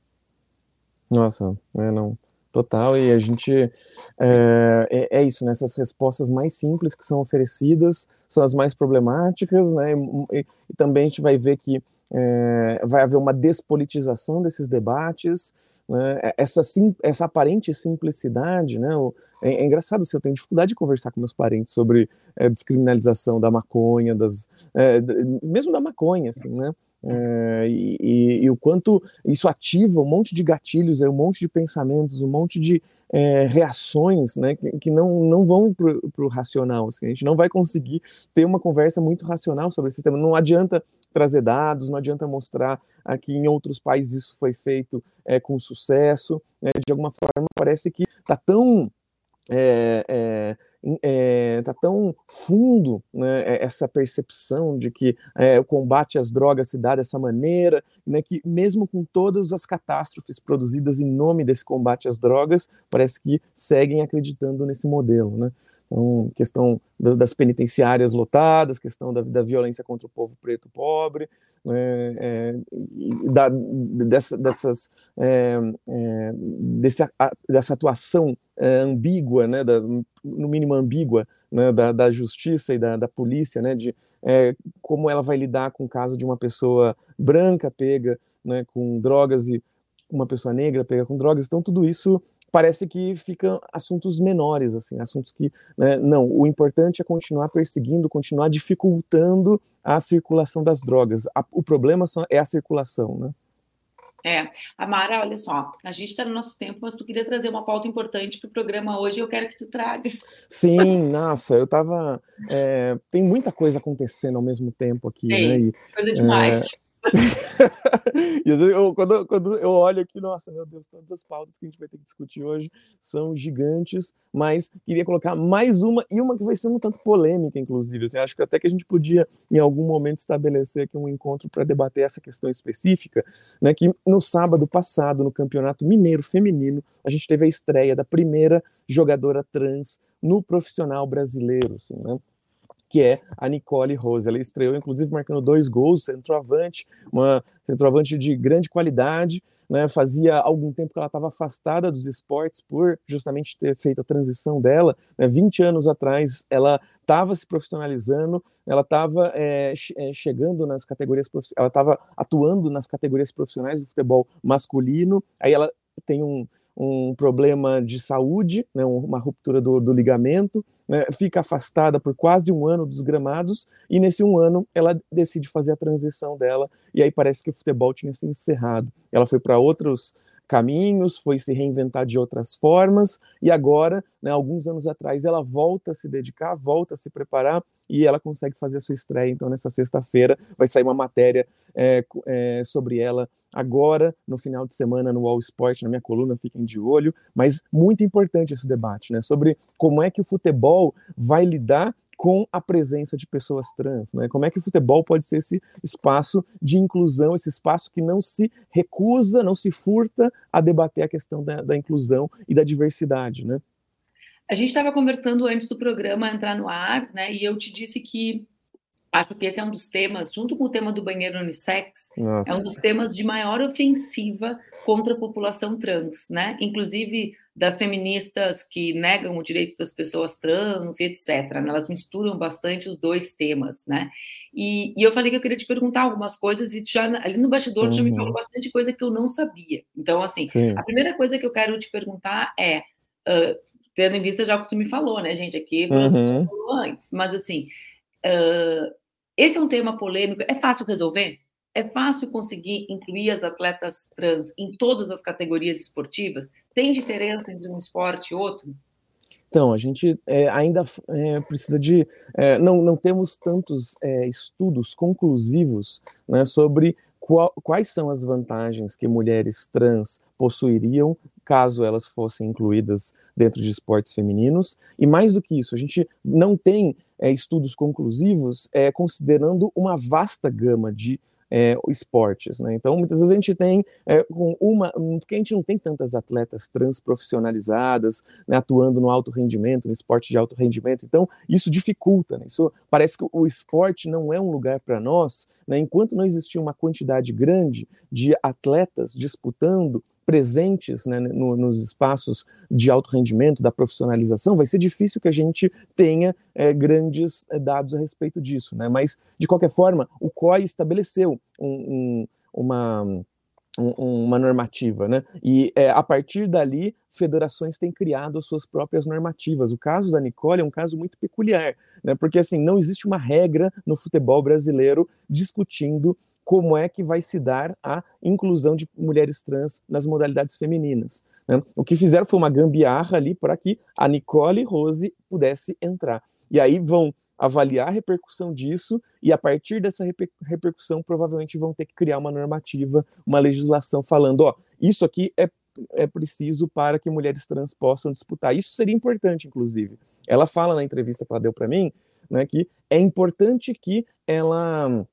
Nossa, é, não. Total, e a gente é, é, é, isso, né? Essas respostas mais simples que são oferecidas são as mais problemáticas, né? E, e também a gente vai ver que é, vai haver uma despolitização desses debates, né? É, essa, sim, essa aparente simplicidade, né? É, é, engraçado, assim, eu tenho dificuldade de conversar com meus parentes sobre é, descriminalização da maconha, das, é, mesmo da maconha, assim, né? É, e, e, o quanto isso ativa um monte de gatilhos, um monte de pensamentos, um monte de é, reações né, que, que, não, não vão para o racional. Assim, a gente não vai conseguir ter uma conversa muito racional sobre esse tema. Não adianta trazer dados, não adianta mostrar que em outros países isso foi feito é, com sucesso. Né, de alguma forma, parece que está tão é, é, é, tá tão fundo né, é, essa percepção de que é, o combate às drogas se dá dessa maneira, né, que mesmo com todas as catástrofes produzidas em nome desse combate às drogas, parece que seguem acreditando nesse modelo. Né? Então, questão das penitenciárias lotadas, questão da, da violência contra o povo preto pobre, né, é, da, dessa, dessas, é, é, desse, a, dessa atuação é, ambígua, né, da, no mínimo ambígua, né, da, da, justiça e da, da polícia, né, de é, como ela vai lidar com o caso de uma pessoa branca pega né, com drogas e uma pessoa negra pega com drogas. Então, tudo isso parece que ficam assuntos menores, assim, assuntos que, né, não, o importante é continuar perseguindo, continuar dificultando a circulação das drogas. A, o problema só é a circulação, né? É, Amara, olha só, a gente está no nosso tempo, mas tu queria trazer uma pauta importante para o programa hoje e eu quero que tu traga. Sim, nossa, eu tava. É, tem muita coisa acontecendo ao mesmo tempo aqui, Sim, né? E, coisa demais. É, e às vezes eu, quando, quando eu olho aqui, nossa, meu Deus, todas as pautas que a gente vai ter que discutir hoje são gigantes, mas queria colocar mais uma, e uma que vai ser um tanto polêmica, inclusive. Assim, acho que até que a gente podia, em algum momento, estabelecer aqui um encontro para debater essa questão específica, né, que no sábado passado, no Campeonato Mineiro Feminino, a gente teve a estreia da primeira jogadora trans no profissional brasileiro, assim, né? Que é a Nicole Rose. Ela estreou, inclusive, marcando dois gols, centroavante, uma centroavante de grande qualidade. Né, fazia algum tempo que ela estava afastada dos esportes por justamente ter feito a transição dela. Né, 20 anos atrás, ela estava se profissionalizando, ela estava é, é, chegando nas categorias ela estava atuando nas categorias profissionais do futebol masculino. Aí ela tem um, um problema de saúde, né, uma ruptura do, do ligamento, né, fica afastada por quase um ano dos gramados, e nesse um ano ela decide fazer a transição dela, e aí parece que o futebol tinha se encerrado. Ela foi para outros caminhos, foi se reinventar de outras formas, e agora, né, alguns anos atrás, ela volta a se dedicar, volta a se preparar, e ela consegue fazer a sua estreia. Então, nessa sexta-feira, vai sair uma matéria é, é, sobre ela agora, no final de semana, no All Sport, na minha coluna, fiquem de olho. Mas muito importante esse debate, né? Sobre como é que o futebol vai lidar com a presença de pessoas trans, né? Como é que o futebol pode ser esse espaço de inclusão, esse espaço que não se recusa, não se furta a debater a questão da, da inclusão e da diversidade, né? A gente estava conversando antes do programa entrar no ar, né? E eu te disse que acho que esse é um dos temas, junto com o tema do banheiro unissex, Nossa. é um dos temas de maior ofensiva contra a população trans, né? Inclusive das feministas que negam o direito das pessoas trans e etc. Né? Elas misturam bastante os dois temas, né? E, e, eu falei que eu queria te perguntar algumas coisas e já ali no bastidor uhum. já me falou uhum. bastante coisa que eu não sabia. Então, assim, Sim. a primeira coisa que eu quero te perguntar é uh, tendo em vista já o que tu me falou, né, gente? Aqui uhum. falou antes, mas assim, uh, esse é um tema polêmico. É fácil resolver? É fácil conseguir incluir as atletas trans em todas as categorias esportivas? Tem diferença entre um esporte e outro? Então, a gente é, ainda é, precisa de. É, não, não temos tantos é, estudos conclusivos né, sobre qual, quais são as vantagens que mulheres trans possuiriam caso elas fossem incluídas dentro de esportes femininos. E mais do que isso, a gente não tem é, estudos conclusivos é, considerando uma vasta gama de é, esportes, né? Então, muitas vezes a gente tem é, uma, porque a gente não tem tantas atletas trans profissionalizadas, né, atuando no alto rendimento, no esporte de alto rendimento. Então, isso dificulta, né? Isso parece que o esporte não é um lugar para nós, né? Enquanto não existir uma quantidade grande de atletas disputando presentes né, no, nos espaços de alto rendimento, da profissionalização, vai ser difícil que a gente tenha é, grandes é, dados a respeito disso. Né? Mas, de qualquer forma, o COI estabeleceu um, um, uma, uma normativa, né? E é, a partir dali, federações têm criado as suas próprias normativas. O caso da Nicole é um caso muito peculiar, né? Porque assim não existe uma regra no futebol brasileiro discutindo como é que vai se dar a inclusão de mulheres trans nas modalidades femininas. Né? O que fizeram foi uma gambiarra ali para que a Nicole Rose pudesse entrar. E aí vão avaliar a repercussão disso e a partir dessa reper repercussão provavelmente vão ter que criar uma normativa, uma legislação falando, ó, isso aqui é, é preciso para que mulheres trans possam disputar. Isso seria importante, inclusive. Ela fala na entrevista que ela deu para mim, né, que é importante que ela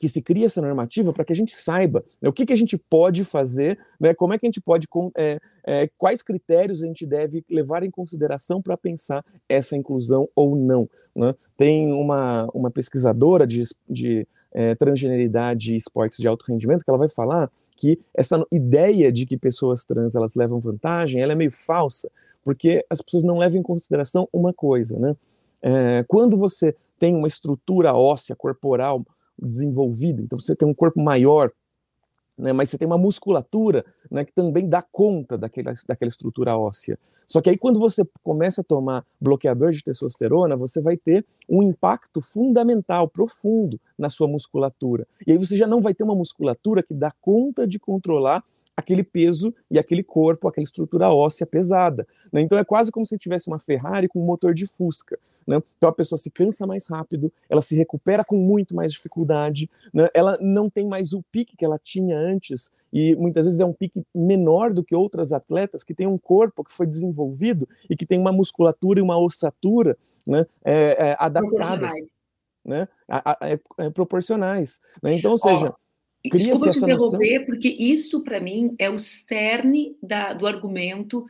que se cria essa normativa para que a gente saiba né, o que, que a gente pode fazer, né, como é que a gente pode, é, é, quais critérios a gente deve levar em consideração para pensar essa inclusão ou não. Né? Tem uma, uma pesquisadora de, de é, transgeneridade e esportes de alto rendimento que ela vai falar que essa ideia de que pessoas trans elas levam vantagem, ela é meio falsa, porque as pessoas não levam em consideração uma coisa, né? É, quando você tem uma estrutura óssea corporal desenvolvida, então você tem um corpo maior, né, mas você tem uma musculatura né, que também dá conta daquela, daquela estrutura óssea. Só que aí, quando você começa a tomar bloqueador de testosterona, você vai ter um impacto fundamental, profundo na sua musculatura. E aí você já não vai ter uma musculatura que dá conta de controlar aquele peso e aquele corpo, aquela estrutura óssea pesada. Né? Então é quase como se tivesse uma Ferrari com um motor de Fusca. Né? Então a pessoa se cansa mais rápido, ela se recupera com muito mais dificuldade, né? ela não tem mais o pique que ela tinha antes, e muitas vezes é um pique menor do que outras atletas que têm um corpo que foi desenvolvido e que tem uma musculatura e uma ossatura né? é, é, adaptadas. Né? A, a, é, é, proporcionais. Né? Então, ou seja. Oh Desculpa te interromper, noção? porque isso, para mim, é o cerne da, do argumento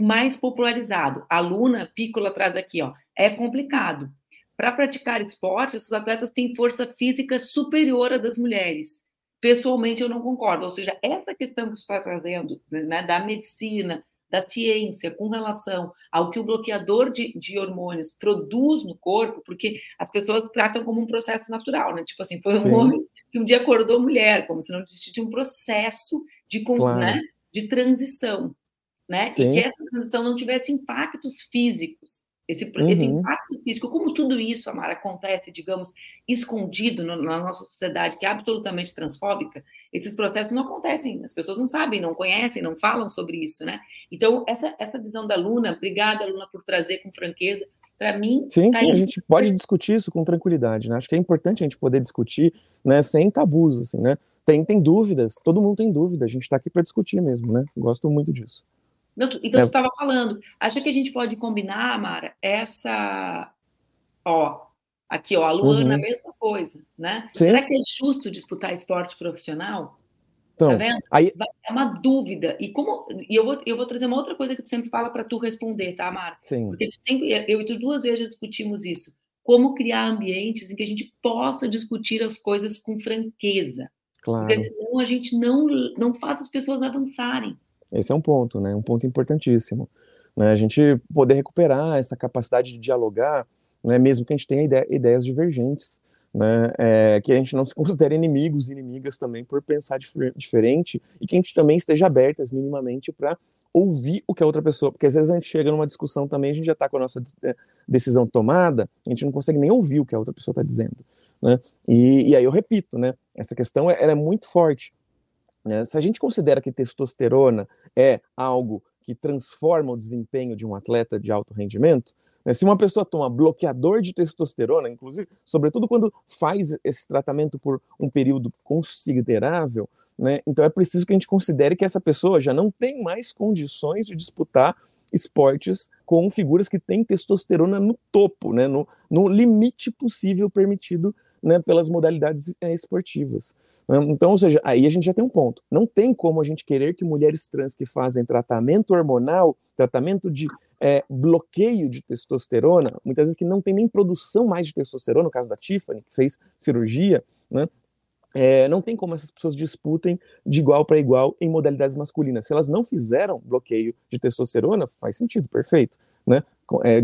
mais popularizado. A Luna Piccola traz aqui, ó, é complicado. Para praticar esporte, esses atletas têm força física superior à das mulheres. Pessoalmente, eu não concordo. Ou seja, essa questão que você está trazendo né, da medicina, da ciência com relação ao que o bloqueador de, de, hormônios produz no corpo, porque as pessoas tratam como um processo natural, né? Tipo assim, foi um Sim. homem que um dia acordou mulher, como se não existisse um processo de, claro. né, de transição, né? Sim. E que essa transição não tivesse impactos físicos. Esse, uhum. esse, impacto físico, como tudo isso, Amara, acontece, digamos, escondido no, na nossa sociedade, que é absolutamente transfóbica, esses processos não acontecem, as pessoas não sabem, não conhecem, não falam sobre isso, né? Então, essa, essa visão da Luna, obrigada, Luna, por trazer com franqueza, para mim. Sim, tá sim, a gente pode discutir isso com tranquilidade, né? Acho que é importante a gente poder discutir, né, sem tabus, assim, né? Tem, tem dúvidas, todo mundo tem dúvida, a gente está aqui para discutir mesmo, né? Gosto muito disso. Não, então, é. tu estava falando, acha que a gente pode combinar, Mara, essa. Ó, aqui, ó, a Luana, uhum. a mesma coisa, né? Sim. Será que é justo disputar esporte profissional? Então, tá vendo? Aí... É uma dúvida. E como e eu vou, eu vou trazer uma outra coisa que tu sempre fala para tu responder, tá, Mara? Sim. Porque sempre, eu e tu duas vezes já discutimos isso. Como criar ambientes em que a gente possa discutir as coisas com franqueza. Claro. Porque senão a gente não, não faz as pessoas avançarem. Esse é um ponto, né? Um ponto importantíssimo. Né? A gente poder recuperar essa capacidade de dialogar, né? mesmo que a gente tenha ide ideias divergentes, né? É, que a gente não se considere inimigos inimigas também por pensar dif diferente e que a gente também esteja abertas minimamente para ouvir o que a outra pessoa, porque às vezes a gente chega numa discussão também, a gente já está com a nossa é, decisão tomada, a gente não consegue nem ouvir o que a outra pessoa está dizendo. Né? E, e, aí eu repito, né? Essa questão é muito forte. Né? Se a gente considera que testosterona é algo que transforma o desempenho de um atleta de alto rendimento, né? se uma pessoa toma bloqueador de testosterona, inclusive, sobretudo quando faz esse tratamento por um período considerável, né? então é preciso que a gente considere que essa pessoa já não tem mais condições de disputar esportes com figuras que têm testosterona no topo, né? no, no limite possível permitido né, pelas modalidades é, esportivas. Né? Então, ou seja, aí a gente já tem um ponto. Não tem como a gente querer que mulheres trans que fazem tratamento hormonal, tratamento de é, bloqueio de testosterona, muitas vezes que não tem nem produção mais de testosterona, no caso da Tiffany, que fez cirurgia, né? É, não tem como essas pessoas disputem de igual para igual em modalidades masculinas. Se elas não fizeram bloqueio de testosterona, faz sentido, perfeito. Né? É,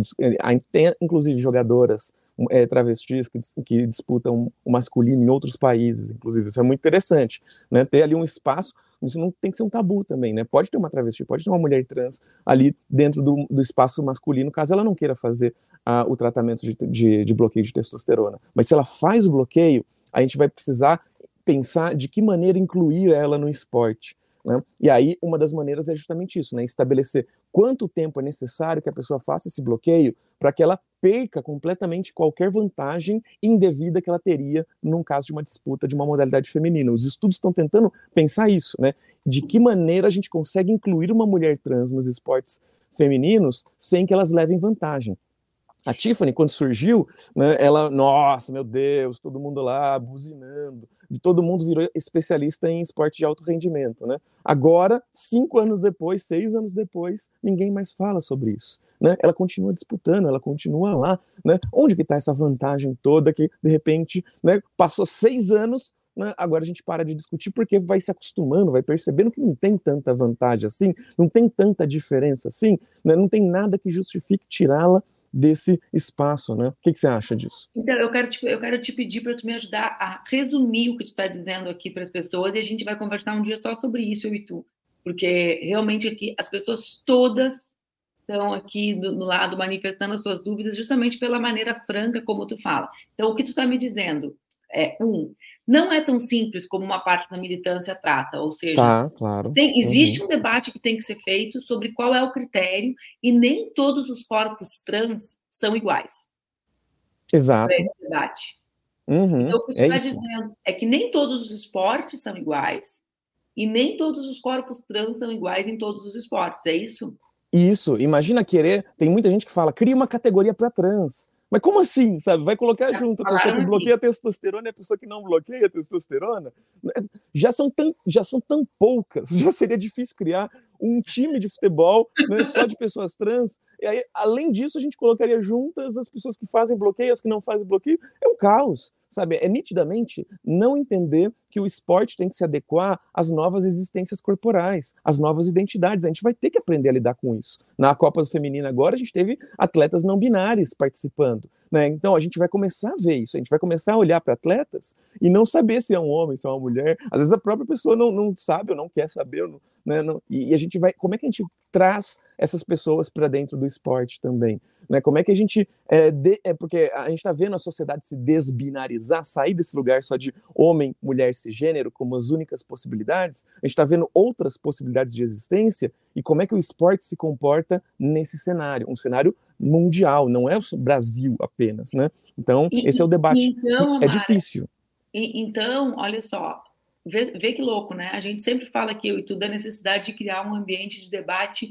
tem, inclusive, jogadoras é, travestis que, que, disputam o masculino em outros países, inclusive. Isso é muito interessante, né? Ter ali um espaço, isso não tem que ser um tabu também, né? Pode ter uma travesti, pode ter uma mulher trans ali dentro do, do espaço masculino, caso ela não queira fazer uh, o tratamento de, de, de bloqueio de testosterona. Mas se ela faz o bloqueio, a gente vai precisar pensar de que maneira incluir ela no esporte. Né? E aí, uma das maneiras é justamente isso, né? estabelecer quanto tempo é necessário que a pessoa faça esse bloqueio para que ela perca completamente qualquer vantagem indevida que ela teria num caso de uma disputa de uma modalidade feminina. Os estudos estão tentando pensar isso, né? De que maneira a gente consegue incluir uma mulher trans nos esportes femininos sem que elas levem vantagem. A Tiffany, quando surgiu, né, ela, nossa, meu Deus, todo mundo lá buzinando, todo mundo virou especialista em esporte de alto rendimento, né? Agora, cinco anos depois, seis anos depois, ninguém mais fala sobre isso, né? Ela continua disputando, ela continua lá, né? Onde que está essa vantagem toda que, de repente, né, passou seis anos, né, agora a gente para de discutir porque vai se acostumando, vai percebendo que não tem tanta vantagem assim, não tem tanta diferença assim, né, não tem nada que justifique tirá-la desse espaço, né? O que, que você acha disso? Então, eu quero te, eu quero te pedir para tu me ajudar a resumir o que tu está dizendo aqui para as pessoas e a gente vai conversar um dia só sobre isso, eu e tu. Porque realmente aqui as pessoas todas estão aqui do, do lado manifestando as suas dúvidas justamente pela maneira franca como tu fala. Então, o que tu está me dizendo é, um, não é tão simples como uma parte da militância trata, ou seja, tá, claro. tem, existe uhum. um debate que tem que ser feito sobre qual é o critério e nem todos os corpos trans são iguais. Exato. Debate. Uhum, então, o que você está é dizendo é que nem todos os esportes são iguais e nem todos os corpos trans são iguais em todos os esportes, é isso? Isso, imagina querer, tem muita gente que fala, cria uma categoria para trans. Mas como assim, sabe? Vai colocar junto a pessoa que bloqueia a testosterona e a pessoa que não bloqueia a testosterona? Já são tão, já são tão poucas, já seria difícil criar um time de futebol né, só de pessoas trans. E aí, além disso, a gente colocaria juntas as pessoas que fazem bloqueio, as que não fazem bloqueio. É um caos sabe? É nitidamente não entender que o esporte tem que se adequar às novas existências corporais, às novas identidades. A gente vai ter que aprender a lidar com isso. Na Copa Feminina agora, a gente teve atletas não binários participando. Né? Então, a gente vai começar a ver isso. A gente vai começar a olhar para atletas e não saber se é um homem, se é uma mulher. Às vezes a própria pessoa não, não sabe ou não quer saber. Né? e a gente vai. Como é que a gente traz essas pessoas para dentro do esporte também? Né? Como é que a gente. É, de, é porque a gente está vendo a sociedade se desbinarizar, sair desse lugar só de homem, mulher, cisgênero como as únicas possibilidades. A gente está vendo outras possibilidades de existência e como é que o esporte se comporta nesse cenário, um cenário mundial, não é o Brasil apenas, né? Então, e, esse é o debate. Então, é difícil. então, olha só, vê, vê, que louco, né? A gente sempre fala aqui, eu e tudo, da necessidade de criar um ambiente de debate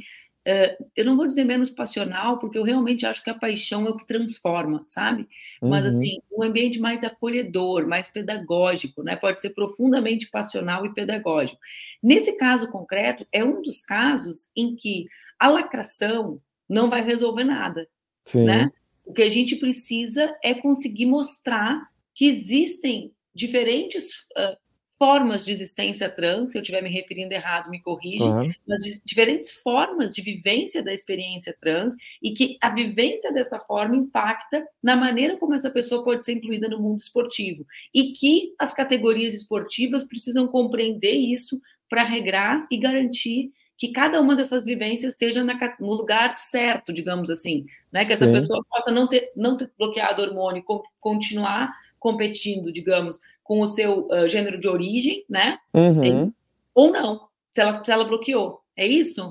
eu não vou dizer menos passional, porque eu realmente acho que a paixão é o que transforma, sabe? Uhum. Mas, assim, um ambiente mais acolhedor, mais pedagógico, né? Pode ser profundamente passional e pedagógico. Nesse caso concreto, é um dos casos em que a lacração não vai resolver nada, Sim. né? O que a gente precisa é conseguir mostrar que existem diferentes uh, formas de existência trans, se eu estiver me referindo errado, me corrige, uhum. mas diferentes formas de vivência da experiência trans e que a vivência dessa forma impacta na maneira como essa pessoa pode ser incluída no mundo esportivo e que as categorias esportivas precisam compreender isso para regrar e garantir que cada uma dessas vivências esteja na, no lugar certo, digamos assim, né? Que essa Sim. pessoa possa não ter, não ter bloqueado hormônio, continuar competindo, digamos, com o seu uh, gênero de origem, né? Uhum. ou não, se ela, se ela bloqueou. É isso?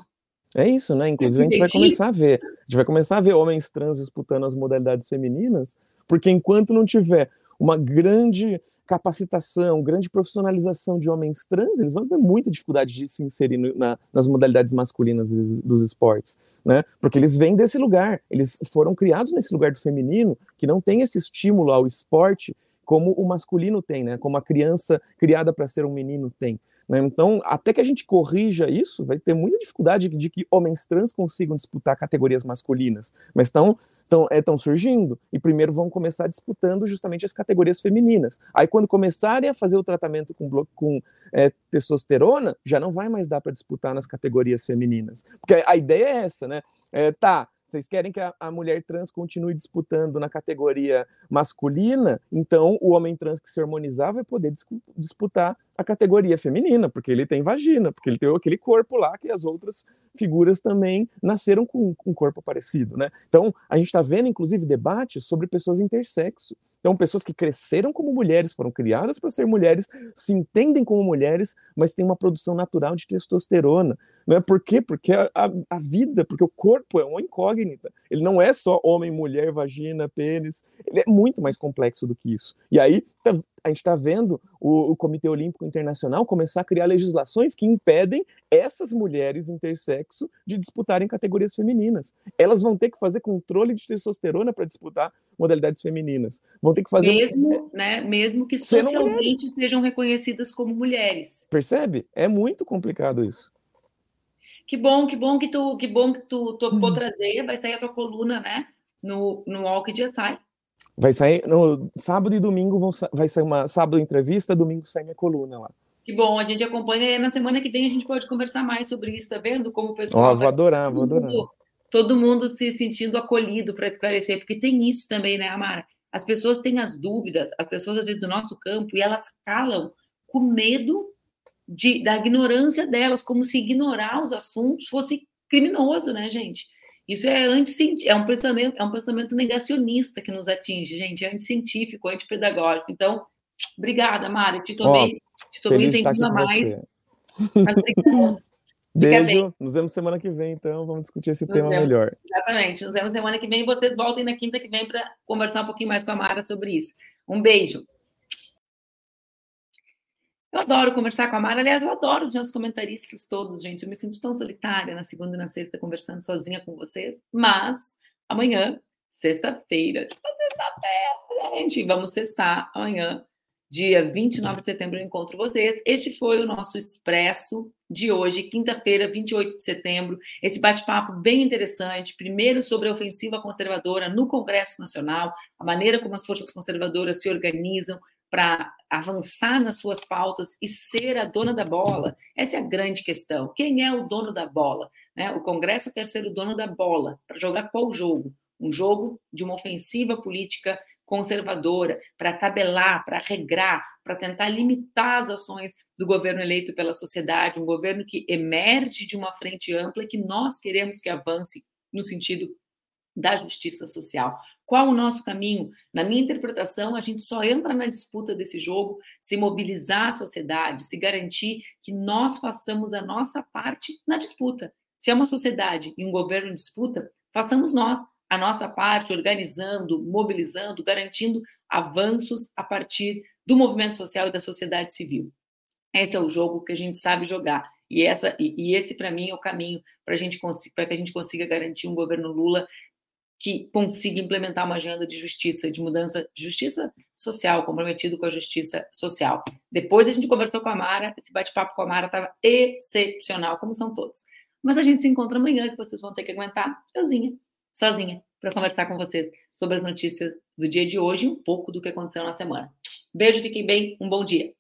É isso, né? Inclusive a gente vai começar a ver. A gente vai começar a ver homens trans disputando as modalidades femininas, porque enquanto não tiver uma grande capacitação, grande profissionalização de homens trans, eles vão ter muita dificuldade de se inserir na, nas modalidades masculinas dos, dos esportes, né? Porque eles vêm desse lugar, eles foram criados nesse lugar do feminino, que não tem esse estímulo ao esporte como o masculino tem, né? Como a criança criada para ser um menino tem. Né? Então, até que a gente corrija isso, vai ter muita dificuldade de que homens trans consigam disputar categorias masculinas, mas estão estão é, surgindo e primeiro vão começar disputando justamente as categorias femininas. Aí quando começarem a fazer o tratamento com, com é, testosterona, já não vai mais dar para disputar nas categorias femininas, porque a ideia é essa, né? É, tá, vocês querem que a, a, mulher trans continue disputando na categoria masculina, então o homem trans que se harmonizar vai poder dis disputar a categoria feminina, porque ele tem vagina, porque ele tem aquele corpo lá que as outras figuras também nasceram com, um corpo parecido, né? Então, a gente está vendo, inclusive, debates sobre pessoas intersexo. Então, pessoas que cresceram como mulheres, foram criadas para ser mulheres, se entendem como mulheres, mas têm uma produção natural de testosterona. Né? Por quê? Porque a, a, a vida, porque o corpo é uma incógnita. Ele não é só homem, mulher, vagina, pênis. Ele é muito mais complexo do que isso. E aí, tá, a gente está vendo o, o, Comitê Olímpico Internacional começar a criar legislações que impedem essas mulheres intersexo de disputarem categorias femininas. Elas vão ter que fazer controle de testosterona para disputar modalidades femininas. Vão ter que fazer. Mesmo, né, mesmo que socialmente sejam reconhecidas como mulheres. Percebe? É muito complicado isso. Que bom, que bom que tu, que bom que tu topou uhum. trazer. Vai sair a tua coluna, né? No, no Walk Dia Sai. Vai sair no sábado e domingo vão, vai sair uma sábado entrevista, domingo sai minha coluna lá. Que bom, a gente acompanha e na semana que vem a gente pode conversar mais sobre isso, tá vendo? Como o pessoal. Oh, vou adorar, vou adorar. Mundo, todo mundo se sentindo acolhido para esclarecer, porque tem isso também, né, Amara? As pessoas têm as dúvidas, as pessoas às vezes do nosso campo, e elas calam com medo de, da ignorância delas, como se ignorar os assuntos fosse criminoso, né, gente? Isso é anti é um pensamento, é um pensamento negacionista que nos atinge, gente, é anticientífico, antipedagógico. Então, obrigada, Mari, te tomei, oh, te tomei entendido a mais. Beijo, nos vemos semana que vem, então, vamos discutir esse nos tema vemos. melhor. Exatamente, nos vemos semana que vem, vocês voltem na quinta que vem para conversar um pouquinho mais com a Mara sobre isso. Um beijo. Eu adoro conversar com a Mara, aliás, eu adoro os meus comentaristas todos, gente. Eu me sinto tão solitária na segunda e na sexta conversando sozinha com vocês, mas amanhã, sexta-feira, tipo sexta-feira, gente, vamos sextar amanhã, dia 29 de setembro, eu encontro vocês. Este foi o nosso Expresso de hoje, quinta-feira, 28 de setembro. Esse bate-papo bem interessante, primeiro sobre a ofensiva conservadora no Congresso Nacional, a maneira como as forças conservadoras se organizam para avançar nas suas pautas e ser a dona da bola? Essa é a grande questão. Quem é o dono da bola? Né? O Congresso quer ser o dono da bola. Para jogar qual jogo? Um jogo de uma ofensiva política conservadora, para tabelar, para regrar, para tentar limitar as ações do governo eleito pela sociedade, um governo que emerge de uma frente ampla que nós queremos que avance no sentido da justiça social. Qual o nosso caminho? Na minha interpretação, a gente só entra na disputa desse jogo se mobilizar a sociedade, se garantir que nós façamos a nossa parte na disputa. Se é uma sociedade e um governo em disputa, façamos nós a nossa parte, organizando, mobilizando, garantindo avanços a partir do movimento social e da sociedade civil. Esse é o jogo que a gente sabe jogar. E, essa, e, e esse, para mim, é o caminho para que a gente consiga garantir um governo Lula que consiga implementar uma agenda de justiça, de mudança de justiça social, comprometido com a justiça social. Depois a gente conversou com a Mara, esse bate-papo com a Mara estava excepcional, como são todos. Mas a gente se encontra amanhã, que vocês vão ter que aguentar euzinha, sozinha, para conversar com vocês sobre as notícias do dia de hoje e um pouco do que aconteceu na semana. Beijo, fiquem bem, um bom dia.